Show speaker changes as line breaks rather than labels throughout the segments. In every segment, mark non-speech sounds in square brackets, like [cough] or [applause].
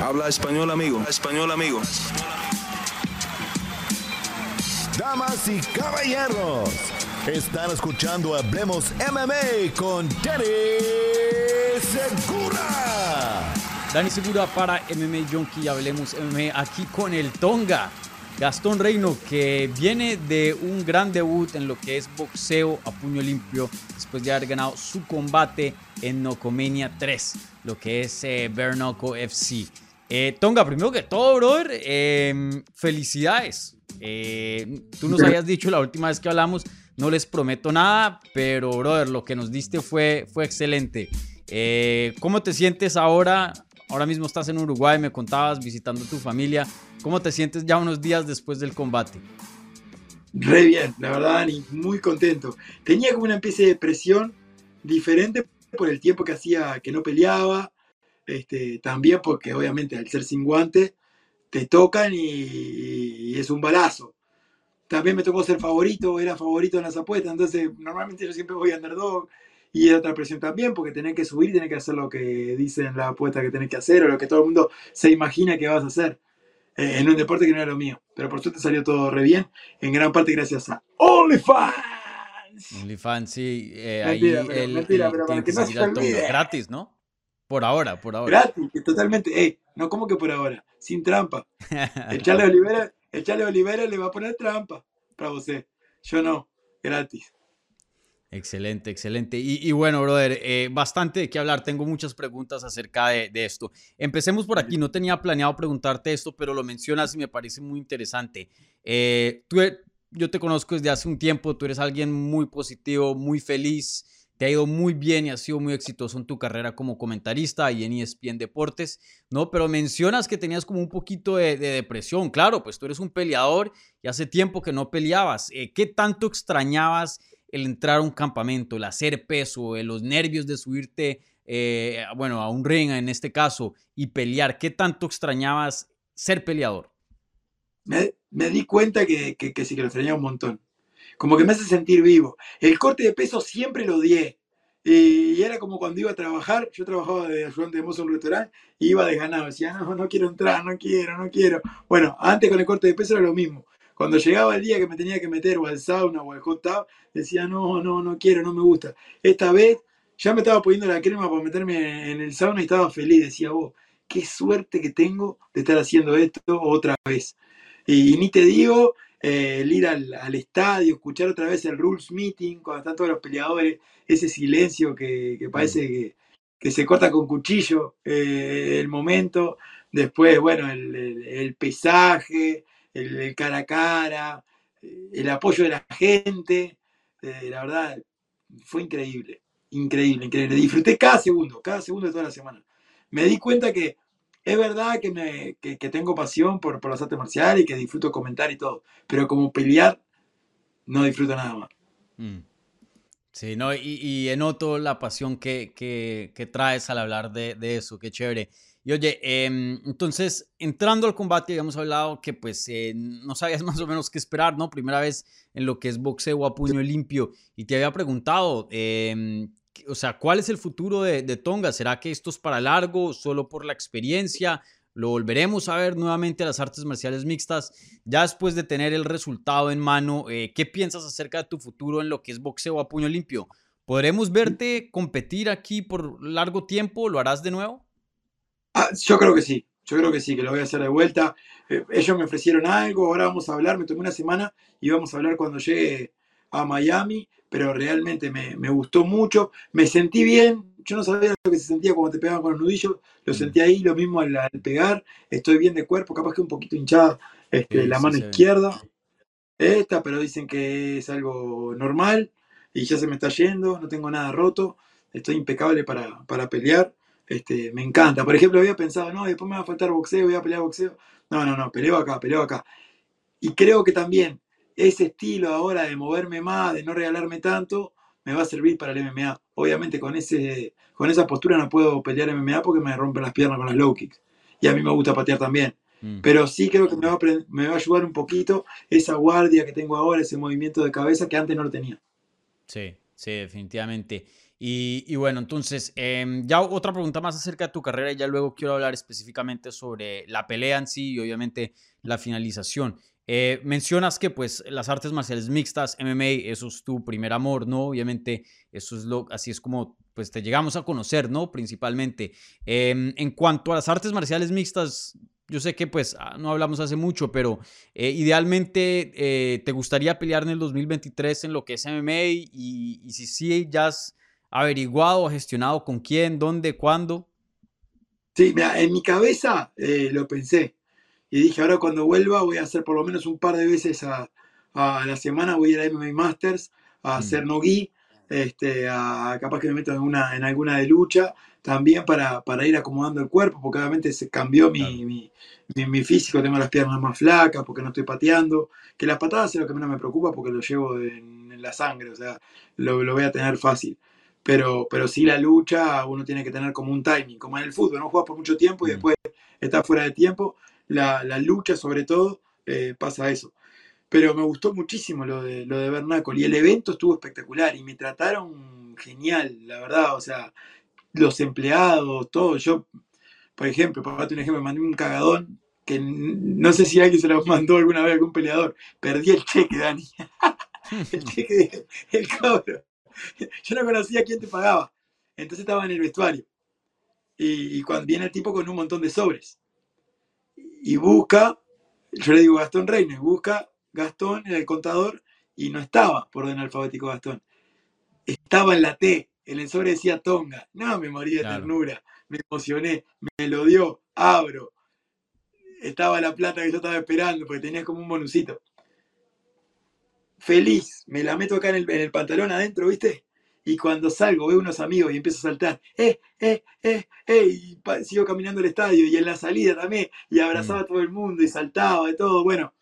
Habla español, amigo. Español, amigo.
Damas y caballeros, están escuchando Hablemos MMA con Danny Segura.
Dani Segura para MMA Junkie. Hablemos MMA aquí con el Tonga. Gastón Reino, que viene de un gran debut en lo que es boxeo a puño limpio, después de haber ganado su combate en Nocomania 3, lo que es eh, FC. Eh, Tonga, primero que todo, brother, em, felicidades. Eh, tú nos habías dicho la última vez que hablamos, no les prometo nada, pero, brother, lo que nos diste fue, fue excelente. Eh, ¿Cómo te sientes ahora? Ahora mismo estás en Uruguay, me contabas, visitando tu familia. ¿Cómo te sientes ya unos días después del combate?
Re bien, la verdad, Dani, muy contento. Tenía como una especie de presión diferente por el tiempo que hacía que no peleaba, este, también porque obviamente al ser sin guante te tocan y, es un balazo. También me tocó ser favorito, era favorito en las apuestas, entonces normalmente yo siempre voy a underdog y es otra presión también porque tenés que subir y tenés que hacer lo que dicen la apuesta que tenés que hacer o lo que todo el mundo se imagina que vas a hacer eh, en un deporte que no era lo mío. Pero por suerte salió todo re bien, en gran parte gracias a OnlyFans.
OnlyFans, sí. Eh, mentira, ahí el, mentira, pero para que no se Gratis, ¿no? Por ahora, por ahora.
Gratis, totalmente. Ey, no, como que por ahora? Sin trampa. [laughs] El Charles Olivera, el Olivera le va a poner trampa para usted. Yo no, gratis.
Excelente, excelente. Y, bueno, brother, eh, bastante de qué hablar. Tengo muchas preguntas acerca de, esto. Empecemos por aquí. No tenía planeado preguntarte esto, pero lo mencionas y me parece muy interesante. Eh, tú, yo te conozco desde hace un tiempo. Tú eres alguien muy positivo, muy feliz te ha ido muy bien y has sido muy exitoso en tu carrera como comentarista y en ESPN Deportes, ¿no? Pero mencionas que tenías como un poquito de, depresión, claro, pues tú eres un peleador y hace tiempo que no peleabas. Eh, ¿Qué tanto extrañabas el entrar a un campamento, el hacer peso, eh, los nervios de subirte, eh, bueno, a un ring en este caso y pelear? ¿Qué tanto extrañabas ser peleador?
Me, di cuenta que, que sí que lo extrañaba un montón como que me hace sentir vivo. El corte de peso siempre lo odié. Y era como cuando iba a trabajar, yo trabajaba de ayudante de mozo en un restaurante iba desganado. Decía, no, no quiero entrar, no quiero, no quiero. Bueno, antes con el corte de peso era lo mismo. Cuando llegaba el día que me tenía que meter o al sauna o al hot tub, decía, no, no, no quiero, no me gusta. Esta vez ya me estaba poniendo la crema para meterme en el sauna y estaba feliz. Decía, vos, qué suerte que tengo de estar haciendo esto otra vez. Y ni te digo eh, el ir al, estadio, escuchar otra vez el rules meeting, cuando están todos los peleadores, ese silencio que, parece que, se corta con cuchillo eh, el momento, después, bueno, el, el, pesaje, el, cara a cara, eh, el apoyo de la gente, la verdad, fue increíble, increíble, increíble. Disfruté cada segundo, cada segundo de toda la semana. Me di cuenta que es verdad que, me, tengo pasión por, por las artes marciales y que disfruto comentar y todo, pero como pelear, no disfruto nada más. Mm.
Sí, no, y, y noto la pasión que, que, traes al hablar de, de, eso, qué chévere. Y oye, em, entonces, entrando al combate, habíamos hablado que pues eh, no sabías [laughs] más o menos qué esperar, ¿no? Primera vez en lo que es boxeo a puño limpio. Y te había preguntado, eh, o sea, ¿cuál es el futuro de, Tonga? ¿Será que esto es para largo, solo por la experiencia? ¿Lo volveremos a ver nuevamente a las artes marciales mixtas? Ya después de tener el resultado en mano, eh, ¿qué piensas acerca de tu futuro en lo que es boxeo a puño limpio? ¿Podremos verte competir aquí por largo tiempo? ¿Lo harás de nuevo?
Ah, yo creo que sí, yo creo que sí, que lo voy a hacer de vuelta. Eh, ellos me ofrecieron algo, ahora vamos a hablar, me tomé una semana y vamos a hablar cuando llegue a Miami pero realmente me, gustó mucho, me sentí bien, yo no sabía lo que se sentía cuando te pegaban con los nudillos, lo mm. sentí ahí, lo mismo al, pegar, estoy bien de cuerpo, capaz que un poquito hinchada este, la mano izquierda, esta, pero dicen que es algo normal y ya se me está yendo, no tengo nada roto, estoy impecable para, para pelear. Este, me encanta. Por ejemplo, había pensado, no, después me va a faltar boxeo, voy a pelear boxeo. No, no, no, peleo acá, peleo acá. Y creo que también ese estilo ahora de moverme más, de no regalarme tanto, me va a servir para el MMA. Obviamente con, ese, con esa postura no puedo pelear MMA porque me rompen las piernas con las low kicks. Y a mí me gusta patear también. Mm. Pero sí creo que me va, a, me va a ayudar un poquito esa guardia que tengo ahora, ese movimiento de cabeza que antes no lo tenía.
Sí, sí, definitivamente. Y, bueno, entonces, em, ya otra pregunta más acerca de tu carrera y ya luego quiero hablar específicamente sobre la pelea en sí y obviamente la finalización. Eh, mencionas que pues las artes marciales mixtas, MMA, eso es tu primer amor, ¿no? Obviamente, eso es lo, así es como pues te llegamos a conocer, ¿no? Principalmente. Em, en cuanto a las artes marciales mixtas, yo sé que pues ah, no hablamos hace mucho, pero eh, idealmente eh, te gustaría pelear en el 2023 en lo que es MMA y, si sí ya averiguado gestionado con quién, dónde, cuándo.
Sí, mira, en mi cabeza eh, lo pensé y dije, ahora cuando vuelva voy a hacer por lo menos un par de veces a, a la semana, voy a ir a MMA Masters, a hacer no gi, este, a, capaz que me meto en, una, en alguna de lucha, también para, para ir acomodando el cuerpo, porque obviamente se cambió mi,
Claro.
mi, mi- mi físico, tengo las piernas más flacas, porque no estoy pateando, que las patadas es lo que menos me preocupa porque lo llevo en, en la sangre, o sea, lo, lo voy a tener fácil. Pero, pero sí la lucha, uno tiene que tener como un timing, como en el fútbol, no juegas por mucho tiempo y
Mm.
después estás fuera de tiempo. La, la lucha, sobre todo, eh, pasa eso. Pero me gustó muchísimo lo de, lo de Bernácol y el evento estuvo espectacular y me trataron genial, la verdad. O sea, los empleados, todo. Yo, por ejemplo, para darte un ejemplo, me mandé un cagadón que no sé si alguien se lo mandó alguna vez a algún peleador. Perdí el cheque, Dani. [laughs] El [laughs] cheque, de- el cobro. [laughs] Yo no conocía quién te pagaba. Entonces estaba en el vestuario. Y, y cuando viene el tipo con un montón de sobres. Y busca, yo le digo Gastón Reines, busca Gastón en el contador y no estaba por orden alfabético Gastón. Estaba en la T, en el sobre decía Tonga. No, me morí de
Claro.
ternura, me emocioné, me lo dio, abro. Estaba la plata que yo estaba esperando porque tenía como un bonusito. Feliz, me la meto acá en el, el pantalón adentro, ¿viste? Y cuando salgo, veo unos amigos y empiezo a saltar, ¡eh, eh, eh, eh! Y sigo caminando al estadio y en la salida también, y abrazaba a todo el mundo y saltaba de todo. Bueno,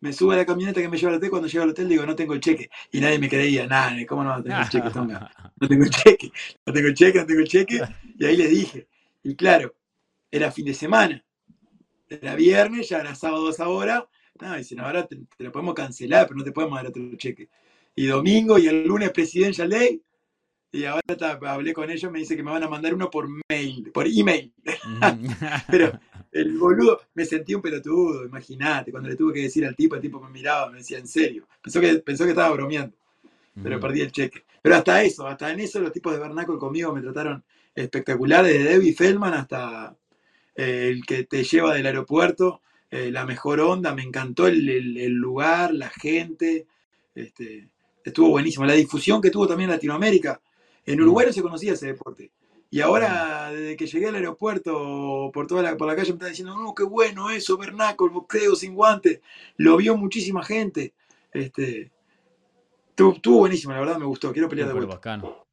me subo a la camioneta que me lleva al hotel. Cuando llego al hotel, digo, no tengo el cheque. Y nadie me creía, nada, ¿cómo no a tener el cheque, Tonga? No tengo el cheque, no tengo el cheque, no tengo el cheque. Y ahí les dije. Y claro, era fin de semana. Era viernes, ya era sábado esa hora. No, dicen, ahora te, te lo podemos cancelar, pero no te podemos dar otro cheque. Y domingo y el lunes Presidential Day. Y ahora hablé con ellos, me dice que me van a mandar uno por mail, por email. [laughs] Pero el boludo, me sentí un pelotudo, imagínate. Cuando le tuve que decir al tipo, el tipo me miraba, me decía, en serio. Pensó que, pensó que estaba bromeando pero
Ujú.
perdí el cheque. Pero hasta eso, hasta en eso los tipos de Bernácol conmigo me trataron espectacular, desde Debbie Feldman hasta eh, el que te lleva del aeropuerto, eh, la mejor onda, me encantó el, el- el lugar, la gente, este, estuvo buenísimo. La difusión que tuvo también en Latinoamérica. En Uruguay no se conocía ese deporte. Y ahora, desde que llegué al aeropuerto, por toda la, por la calle me están diciendo, no, qué bueno eso, Bernácol, boxeo sin guantes. Lo vio muchísima gente. Este, Estuvo, estuvo buenísimo, la verdad me gustó. Quiero pelear de vuelta.
bacano.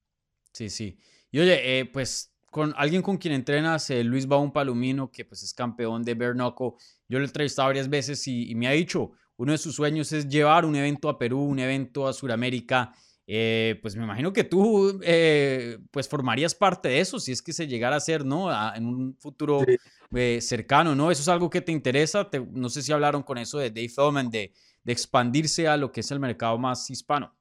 Sí, sí. Y oye, eh, pues con alguien con quien entrenas, eh, Luis Baum Palomino, que pues es campeón de Bare Knuckle, yo lo he entrevistado varias veces y, y me ha dicho, uno de sus sueños es llevar un evento a Perú, un evento a Sudamérica. Eh, pues me imagino que tú eh, pues formarías parte de eso, si es que se llegara a hacer, ¿no? A- en un futuro
Sí.
eh, cercano, ¿no? ¿Eso es algo que te interesa? Te- no sé si hablaron con eso de Dave de, de expandirse a lo que es el mercado más hispano.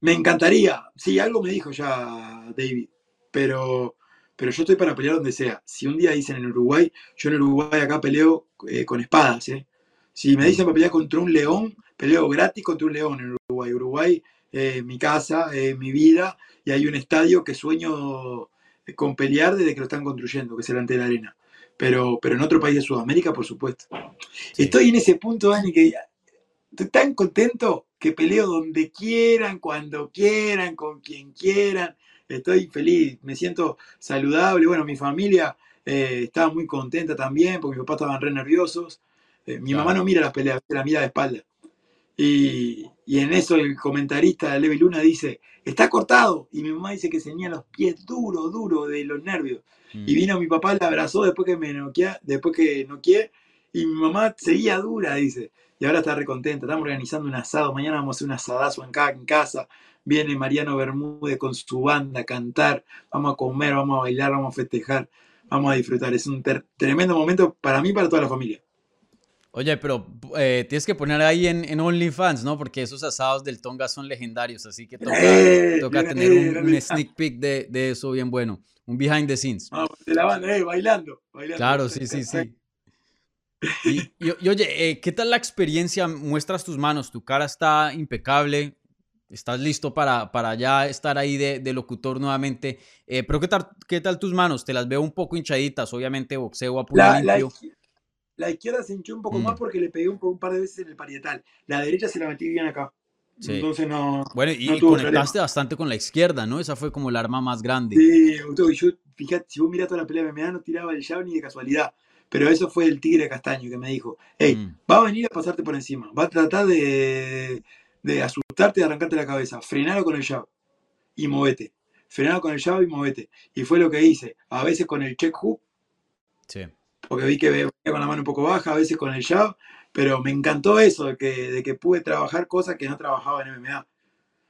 Me encantaría. Sí, algo me dijo ya David, pero, pero yo estoy para pelear donde sea. Si un día dicen en Uruguay, yo en Uruguay acá peleo eh, con espadas. ¿eh? Si me dicen para pelear contra un león, peleo gratis contra un león en Uruguay. Uruguay es mi casa, es mi vida, y hay un estadio que sueño con pelear desde que lo están construyendo, que es el ante la arena. Pero, pero en otro país de Sudamérica, por supuesto.
Sí.
Estoy en ese punto, Dani, que estoy tan contento que peleo donde quieran, cuando quieran, con quien quieran. Estoy feliz, me siento saludable. Bueno, mi familia eh, estaba muy contenta también, porque mis papás estaban re nerviosos. Eh, mi
Claro.
mamá no mira las peleas, la mira de espalda. Y, y en eso el comentarista Levi Luna dice, está cortado. Y mi mamá dice que tenía los pies duros, duros de los nervios.
Mm.
Y vino mi papá, la abrazó después que me noqueé, después que noqueé, y mi mamá seguía dura, dice. Y ahora está recontenta. Estamos organizando un asado. Mañana vamos a hacer un asadazo en, ca- en casa. Viene Mariano Bermúdez con su banda a cantar. Vamos a comer, vamos a bailar, vamos a festejar, vamos a disfrutar. Es un tremendo momento para mí y para toda la familia.
Oye, pero eh, tienes que poner ahí en, en, OnlyFans, ¿no? Porque esos asados del Tonga son legendarios, así que toca,
Eh,
toca
mira,
tener
eh,
un, un sneak peek de, de eso bien bueno, un behind the scenes.
Vamos, de la banda, eh, bailando, bailando.
Claro, sí, sí, sí. Y, y- y oye, eh, ¿qué tal la experiencia? Muestras tus manos, tu cara está impecable, estás listo para, para ya estar ahí de, de locutor nuevamente. Eh, pero ¿qué tal, ¿qué tal tus manos? Te las veo un poco hinchaditas, obviamente boxeo a
La, la la izquierda se hinchó un poco
Mm.
más porque le pegué un, un par de veces en el parietal. La derecha se la metí bien acá.
Sí.
Entonces no.
Bueno, y,
no
y conectaste bastante con la izquierda, ¿no? Esa fue como el arma más grande.
Sí, yo, fíjate, si vos mirás toda la pelea de MMA, no tiraba el jab ni de casualidad. Pero eso fue el tigre castaño que me dijo: Hey,
Mm,
va a venir a pasarte por encima. Va a tratar de, de asustarte y arrancarte la cabeza. Frenalo con el jab y movete. Frenalo con el jab y movete. Y fue lo que hice. A veces con el check hook,
sí.
porque vi que venía con la mano un poco baja, a veces con el jab. Pero me encantó eso, de que, de que pude trabajar cosas que no trabajaba en MMA.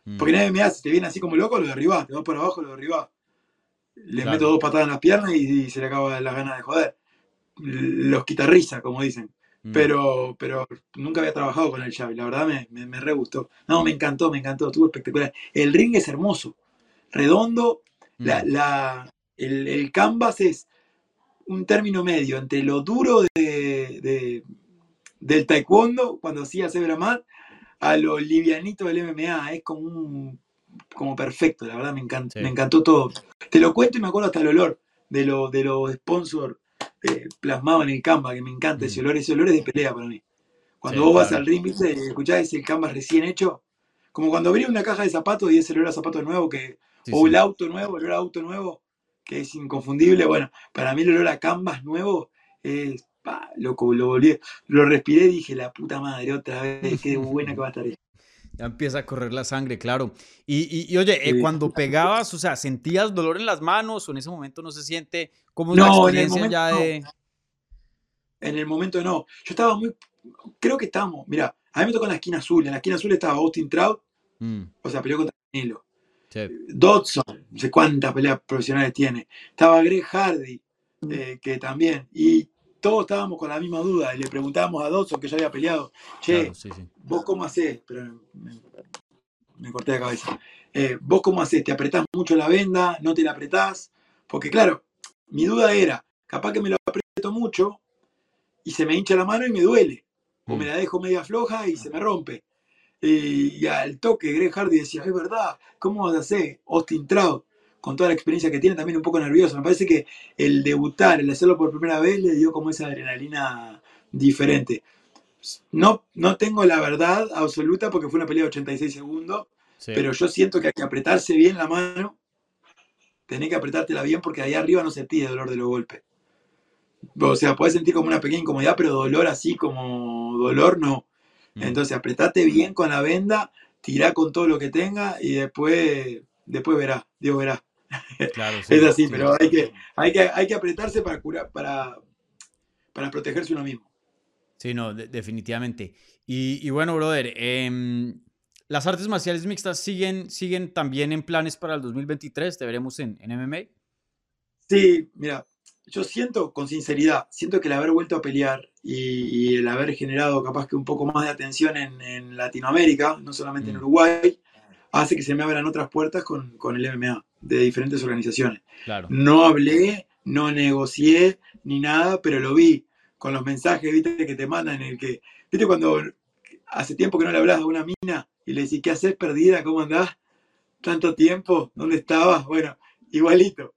Mm,
Porque en MMA, si te viene así como loco, lo derribás, te vas por abajo, lo derribás. Le
Claro.
meto dos patadas en las piernas y, y se le acaba las ganas de joder. Los quita risa, como dicen.
mm.
Pero, pero nunca había trabajado con el y la verdad me, me, me re gustó. No, me encantó, me encantó, estuvo espectacular. El ring es hermoso, redondo,
Mm,
la, la- el, el canvas es un término medio entre lo duro de, de- del taekwondo, cuando hacía Sebramat, a lo livianito del MMA. Es como un, como perfecto, la verdad me encanta,
Sí.
me encantó todo. Te lo cuento y me acuerdo hasta el olor de los de los sponsors eh, plasmados en el canvas, que me encanta ese
Mm.
olor, ese olor es de pelea para mí. Cuando
Sí,
vos vas al ring, ¿viste? y escuchás ese canvas recién hecho, como cuando abrí una caja de zapatos y ese olor a zapatos nuevo que
Sí,
o
sí.
el auto nuevo, el olor a auto nuevo, que es inconfundible. Bueno, para mí el olor a canvas nuevo es, pa, loco, lo volví, lo respiré y dije, la puta madre, otra vez, qué [laughs] buena que va a estar esto.
Ya empieza a correr la sangre, claro. Y, y- y, oye, eh, cuando pegabas, o sea, ¿sentías dolor en las manos o en ese momento no se siente? ¿Cómo es la
No, en el
experiencia ya
momento
de...?
En el momento no. Yo estaba muy, creo que estábamos, mira, a mí me tocó en la esquina azul, en la esquina azul estaba Austin Trout,
Mm,
o sea, peleó contra Canelo.
sí.
Dodson, no sé cuántas peleas profesionales tiene. Estaba Greg Hardy, eh, que también. Y todos estábamos con la misma duda. Y le preguntábamos a Dodson, que ya había peleado, che,
Claro, sí, sí.
¿vos cómo hacés? Pero me, me corté la cabeza. Eh, ¿Vos cómo hacés? ¿Te apretás mucho la venda? ¿No te la apretás? Porque claro, mi duda era, capaz que me lo aprieto mucho y se me hincha la mano y me duele. O me
Mm.
la dejo media floja y se me rompe. Y, y al toque Greg Hardy decía, es verdad, ¿cómo vas a hacer? Austin Trout, con toda la experiencia que tiene, también un poco nervioso. Me parece que el debutar, el hacerlo por primera vez, le dio como esa adrenalina diferente. No, no tengo la verdad absoluta porque fue una pelea de 86 segundos,
sí.
pero yo siento que hay que apretarse bien la mano, tenés que apretártela bien porque ahí arriba no sentís el dolor de los golpes. O sea, podés sentir como una pequeña incomodidad, pero dolor así como dolor no.
Mm,
Entonces apretate bien con la venda, tirá con todo lo que tenga y después, después verá, Dios verá.
Claro, [laughs] sí,
Es así,
sí.
pero hay que, hay que, hay que apretarse para curar, para, para protegerse uno mismo.
Sí, no, de- definitivamente. Y, y bueno, brother, em, las artes marciales mixtas siguen, siguen también en planes para el 2023, te veremos en, en MMA.
Sí, mira, yo siento con sinceridad, siento que el haber vuelto a pelear y, y el haber generado capaz que un poco más de atención en, en Latinoamérica, no solamente en
Mm.
Uruguay, hace que se me abran otras puertas con, con el MMA de diferentes organizaciones.
Claro.
No hablé, no negocié ni nada, pero lo vi con los mensajes, viste, que te mandan en el que, viste, cuando hace tiempo que no le hablas a una mina y le decís, ¿qué haces perdida? ¿Cómo andás? ¿Tanto tiempo? ¿Dónde estabas? Bueno, igualito.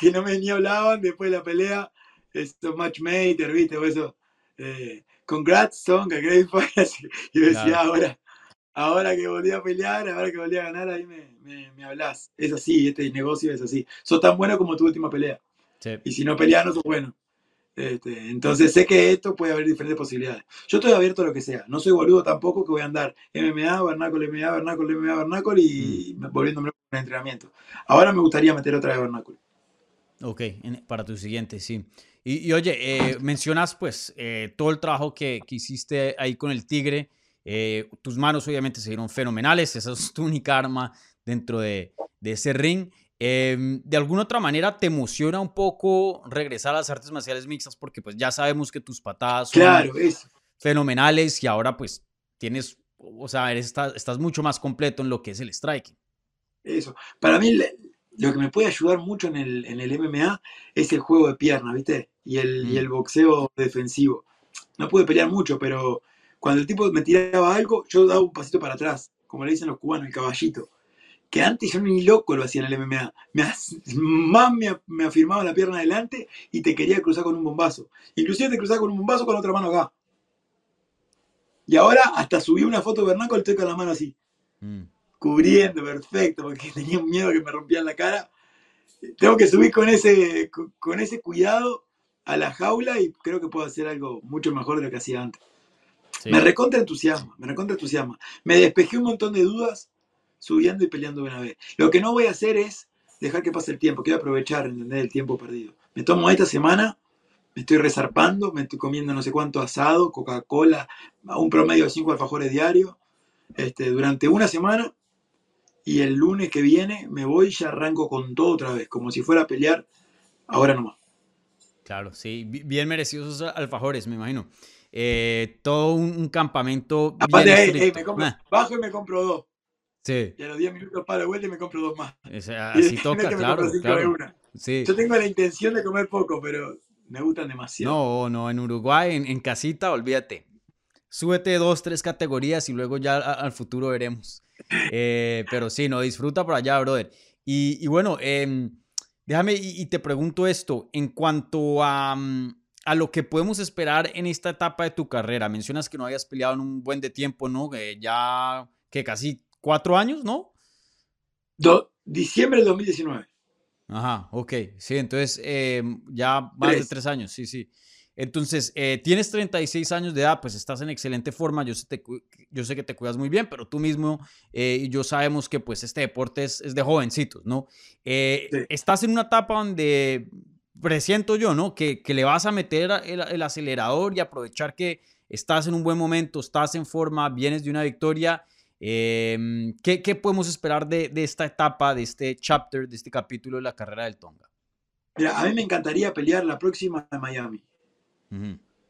Que no me ni hablaban después de la pelea, esto matchmaker, viste, o eso. Eh, congrats, Tonga, great fight. Y decía,
Claro.
ahora, ahora que volví a pelear, ahora que volví a ganar, ahí me, me, me hablas. Es así, este negocio es así. Sos tan bueno como tu última pelea.
Sí.
Y si no peleas, no sos bueno. Este, entonces sé que esto puede haber diferentes posibilidades. Yo estoy abierto a lo que sea. No soy boludo tampoco que voy a andar MMA, Bernáculo, MMA, Bernáculo, MMA, Bernáculo y volviéndome loco con el entrenamiento. Ahora me gustaría meter otra de Bernáculo.
Ok, para tu siguiente, sí. Y, y oye, eh, mencionas pues eh, todo el trabajo que, que hiciste ahí con el Tigre. Eh, tus manos obviamente se vieron fenomenales, esa es tu única arma dentro de, de ese ring. Eh, de alguna otra manera te emociona un poco regresar a las artes marciales mixtas porque pues ya sabemos que tus patadas son,
Claro,
fenomenales y ahora pues tienes, o sea, eres- estás, estás mucho más completo en lo que es el striking.
Eso. Para mí, lo que me puede ayudar mucho en el, en el MMA es el juego de piernas, ¿viste? Y el, y
Mm.
el boxeo defensivo. No pude pelear mucho, pero cuando el tipo me tiraba algo, yo daba un pasito para atrás, como le dicen los cubanos, el caballito. Que antes yo ni loco lo hacía en el MMA. Me, as- más me, me afirmaba la pierna adelante y te quería cruzar con un bombazo. Inclusive te cruzaba con un bombazo con la otra mano acá. Y ahora hasta subí una foto de Bernardo y estoy con la mano así
Mm.
cubriendo, perfecto, porque [laughs] tenía miedo que me rompían la cara. Tengo que subir con ese, con ese cuidado a la jaula y creo que puedo hacer algo mucho mejor de lo que hacía antes.
Sí.
Me recontra entusiasma, me recontra entusiasma. Me despejé un montón de dudas subiendo y peleando de una vez. Lo que no voy a hacer es dejar que pase el tiempo, quiero aprovechar, ¿entendés? El tiempo perdido. Me tomo esta semana, me estoy resarpando, me estoy comiendo no sé cuánto asado, Coca-Cola, a un promedio de 5 alfajores diarios, este, durante una semana y el lunes que viene me voy y ya arranco con todo otra vez, como si fuera a pelear ahora nomás.
Claro, sí, bi- bien merecidos esos alfajores, me imagino. Eh, todo un, un campamento
Aparte, ey, ey,
estricto.
me compro-
Ah,
bajo y me compro dos.
sí,
Y a los 10 minutos paro de vuelta y me compro dos más.
o sea,
Y
así toca, claro, claro. Sí.
Yo tengo la intención de comer poco, pero me gustan demasiado.
No, no, en Uruguay, en, en casita, olvídate. Súbete dos, tres categorías y luego ya a- al futuro veremos. [laughs] Eh, pero sí, no, disfruta por allá, brother. Y, y bueno, em, déjame y, y te pregunto esto, en cuanto a, mm, a lo que podemos esperar en esta etapa de tu carrera. Mencionas que no habías peleado en un buen de tiempo, ¿no? Eh, ya que casi cuatro años, ¿no?
Do- diciembre del 2019.
Ajá, ok. Sí, entonces eh, ya más de
Tres.
tres años, sí, sí. Entonces, eh, tienes 36 años de edad, pues estás en excelente forma, yo sé, te yo sé que te cuidas muy bien, pero tú mismo eh, y yo sabemos que pues este deporte es, es de jovencitos, ¿no? Eh,
Sí.
Estás en una etapa donde presiento yo, ¿no? Que, que le vas a meter el, el acelerador y aprovechar que estás en un buen momento, estás en forma, vienes de una victoria. Eh, ¿qué, qué podemos esperar de, de esta etapa, de este chapter, de este capítulo de la carrera del Tonga?
Mira, a mí me encantaría pelear la próxima en Miami.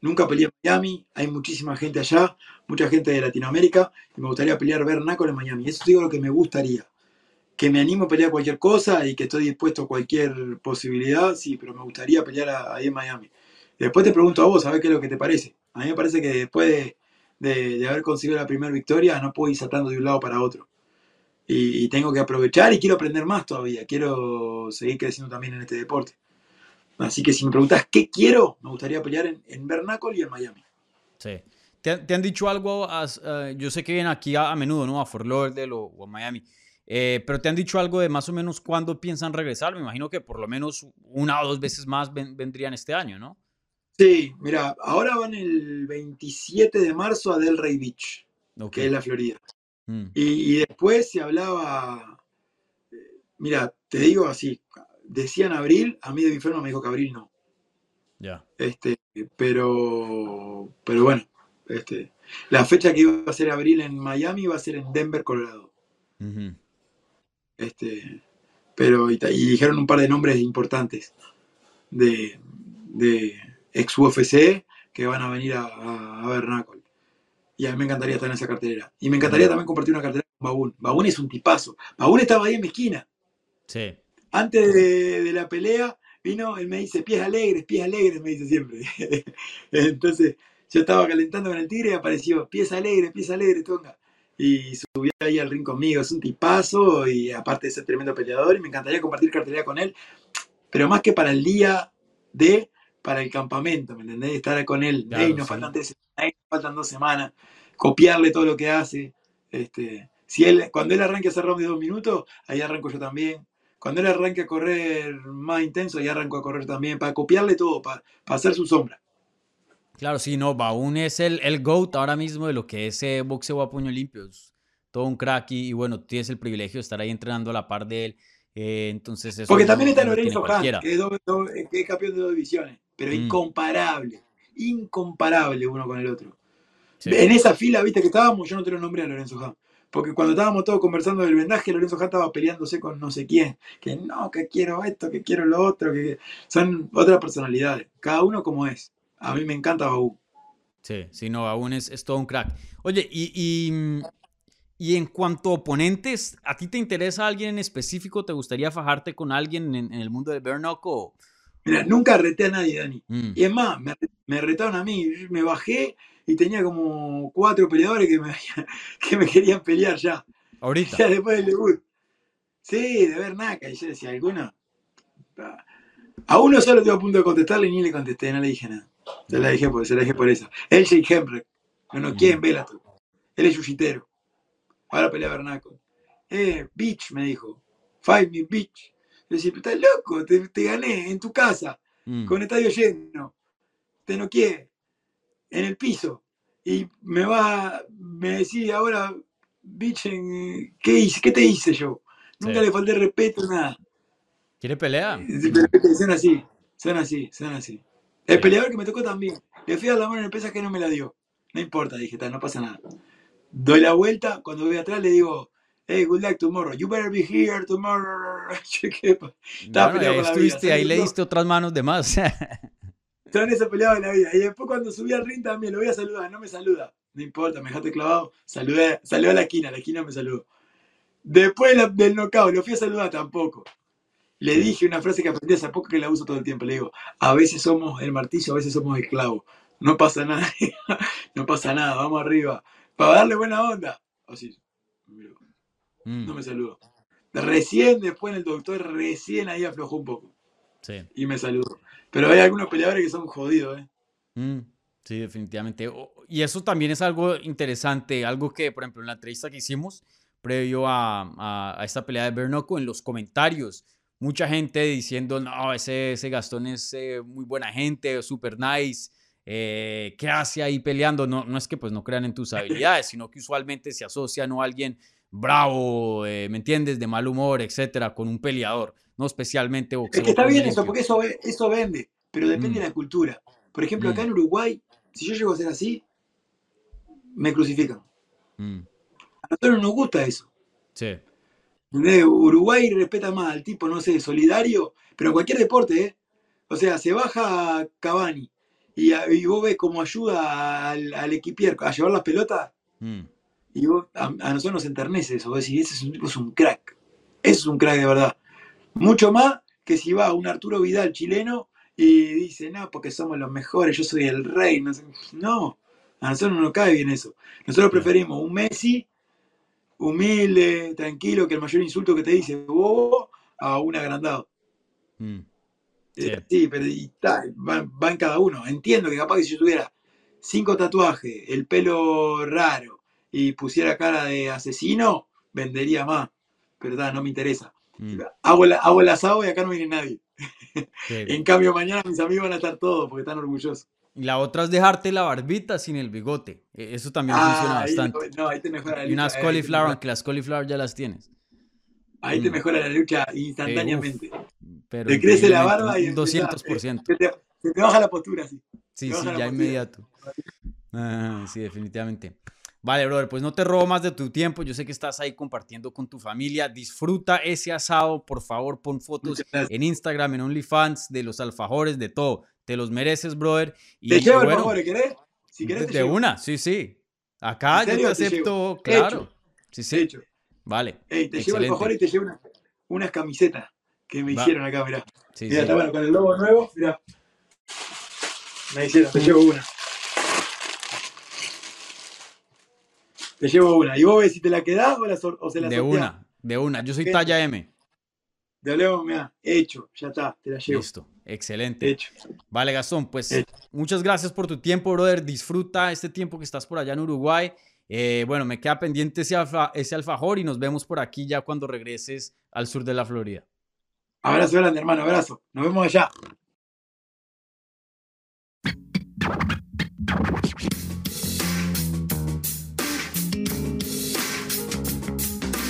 Nunca peleé en Miami, hay muchísima gente allá, mucha gente de Latinoamérica, y me gustaría pelear Bernácol en Miami. Eso digo lo que me gustaría. Que me animo a pelear cualquier cosa y que estoy dispuesto a cualquier posibilidad, sí, pero me gustaría pelear ahí en Miami. Después te pregunto a vos, a ver qué es lo que te parece. A mí me parece que después de, de- haber conseguido la primera victoria, no puedo ir saltando de un lado para otro. Y, tengo que aprovechar y quiero aprender más todavía. Quiero seguir creciendo también en este deporte. Así que si me preguntas qué quiero, me gustaría pelear en, en Bernácol y en Miami.
Sí. ¿Te, han- dicho algo? as- eh, yo sé que vienen aquí a, a menudo, ¿no? A Fort Lauderdale o, o a Miami. Eh, pero te han dicho algo de más o menos cuándo piensan regresar. Me imagino que por lo menos una o dos veces más ven- vendrían este año, ¿no?
Sí, mira, ahora van el 27 de marzo a Delray Beach, que es la Florida.
Mm,
Y, y después se hablaba, eh, mira, te digo así, decían abril, a mí de mi enfermo me dijo que abril no.
ya.
Este, pero, pero bueno, este, la fecha que iba a ser abril en Miami va a ser en Denver, Colorado. Este, pero y, dijeron un par de nombres importantes de, de ex UFC que van a venir a, a, a. Y a mí me encantaría estar en esa cartelera. Y me encantaría también compartir una cartelera con Babún. Babún es un tipazo. Babún estaba ahí en mi esquina.
Sí.
Antes de, de la pelea, vino, él me dice, pies alegres, pies alegres, me dice siempre. [laughs] Entonces, yo estaba calentando con el tigre y apareció, pies alegres, pies alegres, tonga. Y subió ahí al ring conmigo, es un tipazo y aparte de ser tremendo peleador y me encantaría compartir cartelera con él, pero más que para el día de, para el campamento, ¿me entendés? Estar con él,
Claro,
"Ey, nos
sí.
faltan tres semanas, ey, nos faltan dos semanas, copiarle todo lo que hace. Este, si él, cuando él arranque a hacer round de dos minutos, ahí arranco yo también. Cuando él arranque a correr más intenso, ahí arranco a correr también, para copiarle todo, para, para hacer su sombra.
Claro, sí, no, Baún es el, el GOAT ahora mismo de lo que es eh, boxeo a puño limpio. Es todo un crack y, y bueno, tienes el privilegio de estar ahí entrenando a la par de él. eh, entonces eso
Porque
no-
también está
no
Lorenzo Han,
cualquiera.
que es, que campeón de dos divisiones, pero
Mm.
incomparable, incomparable uno con el otro.
Sí.
En esa fila, viste que estábamos, yo no te lo nombré a Lorenzo Han. Porque cuando estábamos todos conversando del vendaje, Lorenzo Han estaba peleándose con no sé quién. Que no, que quiero esto, que quiero lo otro, que son otras personalidades. Cada uno como es. A mí me encanta Baú.
Sí, sí, no, aún es, es todo un crack. Oye, y, y, y en cuanto a oponentes, ¿a ti te interesa alguien en específico? ¿Te gustaría fajarte con alguien en, en el mundo del knuckle? o-
Mira, nunca reté a nadie, Dani.
Mm,
Y es más, me, me retaron a mí. Me bajé y tenía como cuatro peleadores que me, [laughs] que me querían pelear ya.
Ahorita. [laughs]
Ya después del debut. Sí, de ver naca. Y yo decía, ¿alguno? A uno solo estuve a punto de contestarle y ni le contesté, no le dije nada. Se la dejé por, se la dejé por eso. Él Jake Hemrick. No nos quieren Bellator. Él es yujitero. Ahora pelea Bernaco. Eh, bitch, me dijo. Fight me, bitch. Yo decía, pero estás loco, te, te gané en tu casa,
Mm,
con estadio lleno. Te no quiere. En el piso. Y me va, me decía ahora, bitch, ¿qué, hice? ¿qué te hice yo? Nunca
Sí.
le falté respeto, nada.
¿Quiere pelea?
Pero Son así, son así, son así. El peleador que me tocó también. Le fui a dar la mano en el pesaje que no me la dio. No importa, dije, "Ta, no pasa nada. Doy la vuelta, cuando voy atrás le digo, hey, good luck tomorrow. You better be here tomorrow. [laughs] Yo, ¿qué pa- Estaba
Bueno,
peleado
estuviste, ahí le
No.
diste otras manos de más. [laughs]
Son esos peleados de la vida. Y después cuando subí al ring también lo voy a saludar, no me saluda. No importa, me dejaste clavado. Saludé, saludé a la esquina, la esquina me saludó. Después del knockout, lo fui a saludar tampoco. Le dije una frase que aprendí hace poco que la uso todo el tiempo. Le digo, a veces somos el martillo, a veces somos el clavo. No pasa nada, [laughs] no pasa nada, vamos arriba. Para darle buena onda. Así,
Mm,
no me saludó. Recién después el doctor, recién ahí aflojó un poco
sí.
y me saludó. Pero hay algunos peleadores que son jodidos, ¿eh?
Mm, sí, definitivamente. Y eso también es algo interesante, algo que, por ejemplo, en la entrevista que hicimos previo a, a- a esta pelea de Bernoco, en los comentarios, mucha gente diciendo, no, ese, ese Gastón es eh, muy buena gente, super nice, eh, ¿qué hace ahí peleando? No, no es que pues no crean en tus [laughs] habilidades, sino que usualmente se asocia ¿no? a alguien bravo, eh, ¿me entiendes? De mal humor, etcétera, con un peleador, no especialmente
Es
boxeo.
que está bien eso, porque eso, eso vende, pero depende
Mm.
de la cultura. Por ejemplo, acá
Mm.
en Uruguay, si yo llego a ser así, me crucifican.
Mm,
A nosotros no nos gusta eso.
sí,
¿entendés? Uruguay respeta más al tipo, no sé, solidario, pero en cualquier deporte, ¿eh? O sea, se baja Cavani y, y vos ves cómo ayuda al, al equipier a llevar las pelotas
mm,
y vos, a, a nosotros nos enternece eso. Vos decís, ese es un tipo, es un crack. Ese es un crack de verdad. Mucho más que si va un Arturo Vidal chileno y dice, no, porque somos los mejores, yo soy el rey. No, a nosotros no nos cae bien eso. Nosotros preferimos un Messi humilde, tranquilo, que el mayor insulto que te dice bobo, a un agrandado.
mm.
Sí,
Sí.
sí pero y ta, va, va en cada uno. Entiendo que capaz que si yo tuviera cinco tatuajes, el pelo raro y pusiera cara de asesino, vendería más. Pero ta, no me interesa.
Mm,
Hago, la- hago el asado y acá no viene nadie.
sí. [laughs]
En cambio, mañana mis amigos van a estar todos porque están orgullosos.
Y la otra es dejarte la barbita sin el bigote. E- Eso también funciona
ahí,
bastante.
no, ahí te mejora la
Y unas cauliflower, aunque las cauliflower ya las tienes.
ahí te
Mm.
mejora la lucha instantáneamente.
Pero
te crece la barba y
un
empezás,
200%.
Se te, se te baja la postura.
Sí, sí,
la
ya
postura.
inmediato. Ah, sí, definitivamente. Vale, brother, pues no te robo más de tu tiempo. Yo sé que estás ahí compartiendo con tu familia. Disfruta ese asado. Por favor, pon fotos en Instagram, en OnlyFans, de los alfajores, de todo. Te los mereces, brother. Y
Te llevo el
bueno,
favor, ¿querés? Si querés, te
de
llevo.
una, sí, sí. Acá
¿En
yo te acepto, claro.
Hecho.
Sí, sí.
Hecho.
Vale.
Ey, te llevo el
Excelente.
favor y te llevo una- unas camisetas que me
Va.
hicieron acá, mirá.
Sí,
Mirá,
sí.
está bueno, con el logo nuevo, mirá. Me hicieron, te llevo una. Te llevo una. Y vos ves si te la quedás o, la o se la
De
sorteás.
una, de una. Yo soy talla M.
De hablemos, mirá, hecho, ya está, te la llevo.
Listo. Excelente.
Hecho.
Vale, Gastón, pues
Hecho.
muchas gracias por tu tiempo, brother. Disfruta este tiempo que estás por allá en Uruguay. Eh, bueno, me queda pendiente ese, alfa- ese alfajor y nos vemos por aquí ya cuando regreses al sur de la Florida.
Abrazo grande, hermano, abrazo. Nos vemos allá.